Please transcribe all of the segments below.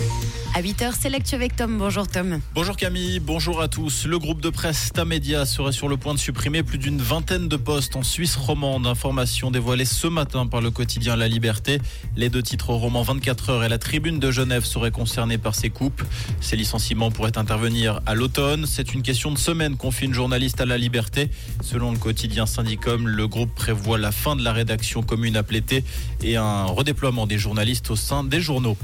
Thank you. À 8h, c'est l'actu avec Tom. Bonjour Tom. Bonjour Camille, bonjour à tous. Le groupe de presse Tamedia serait sur le point de supprimer plus d'une vingtaine de postes en Suisse romande. Information dévoilée ce matin par le quotidien La Liberté. Les deux titres romans 24 heures et la tribune de Genève seraient concernés par ces coupes. Ces licenciements pourraient intervenir à l'automne. C'est une question de semaine, confie une journaliste à La Liberté. Selon le quotidien Syndicom, le groupe prévoit la fin de la rédaction commune à Plété et un redéploiement des journalistes au sein des journaux.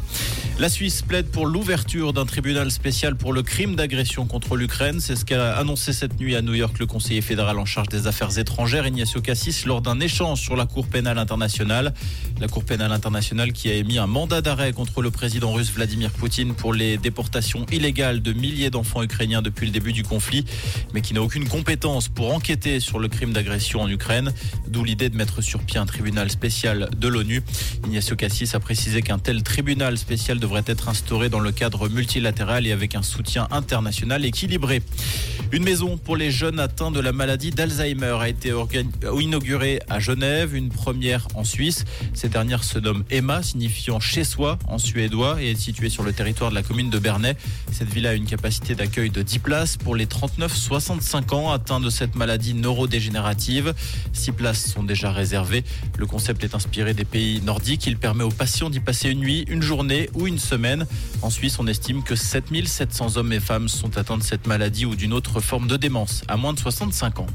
La Suisse plaide pour l'ouverture d'un tribunal spécial pour le crime d'agression contre l'Ukraine. C'est ce qu'a annoncé cette nuit à New York le conseiller fédéral en charge des affaires étrangères, Ignacio Cassis, lors d'un échange sur la Cour pénale internationale. La Cour pénale internationale qui a émis un mandat d'arrêt contre le président russe Vladimir Poutine pour les déportations illégales de milliers d'enfants ukrainiens depuis le début du conflit, mais qui n'a aucune compétence pour enquêter sur le crime d'agression en Ukraine. D'où l'idée de mettre sur pied un tribunal spécial de l'ONU. Ignacio Cassis a précisé qu'un tel tribunal spécial devrait être instauré dans le cadre multilatéral et avec un soutien international équilibré. Une maison pour les jeunes atteints de la maladie d'Alzheimer a été inaugurée à Genève, une première en Suisse. Cette dernière se nomme Emma, signifiant chez soi en suédois et est située sur le territoire de la commune de Bernay. Cette villa a une capacité d'accueil de 10 places pour les 39-65 ans atteints de cette maladie neurodégénérative. 6 places sont déjà réservées. Le concept est inspiré des pays nordiques. Il permet aux patients d'y passer une nuit, une journée ou une semaine. En Suisse, on estime que 7700 hommes et femmes sont atteints de cette maladie ou d'une autre forme de démence à moins de 65 ans.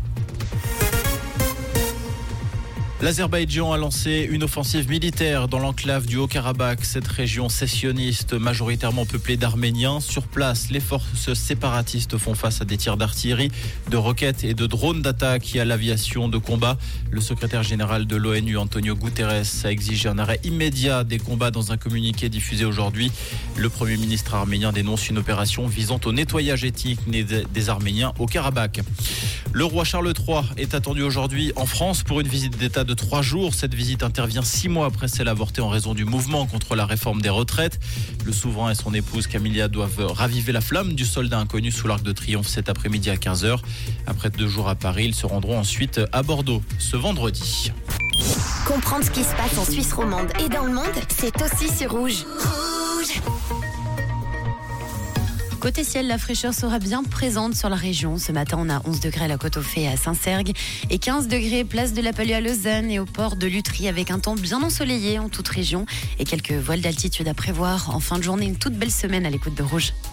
L'Azerbaïdjan a lancé une offensive militaire dans l'enclave du Haut-Karabakh, cette région sécessionniste majoritairement peuplée d'Arméniens. Sur place, les forces séparatistes font face à des tirs d'artillerie, de roquettes et de drones d'attaque et à l'aviation de combat. Le secrétaire général de l'ONU, Antonio Guterres, a exigé un arrêt immédiat des combats dans un communiqué diffusé aujourd'hui. Le Premier ministre arménien dénonce une opération visant au nettoyage éthique des Arméniens au Karabakh. Le roi Charles III est attendu aujourd'hui en France pour une visite d'État de trois jours. Cette visite intervient six mois après celle avortée en raison du mouvement contre la réforme des retraites. Le souverain et son épouse Camilla doivent raviver la flamme du soldat inconnu sous l'Arc de Triomphe cet après-midi à 15h. Après deux jours à Paris, ils se rendront ensuite à Bordeaux ce vendredi. Comprendre ce qui se passe en Suisse romande et dans le monde, c'est aussi sur Rouge. Rouge Côté ciel, la fraîcheur sera bien présente sur la région. Ce matin, on a 11 degrés à la côte aux Fées à Saint-Sergue et 15 degrés place de la Palue à Lausanne et au port de Lutry avec un temps bien ensoleillé en toute région et quelques voiles d'altitude à prévoir. En fin de journée, une toute belle semaine à l'écoute de Rouge.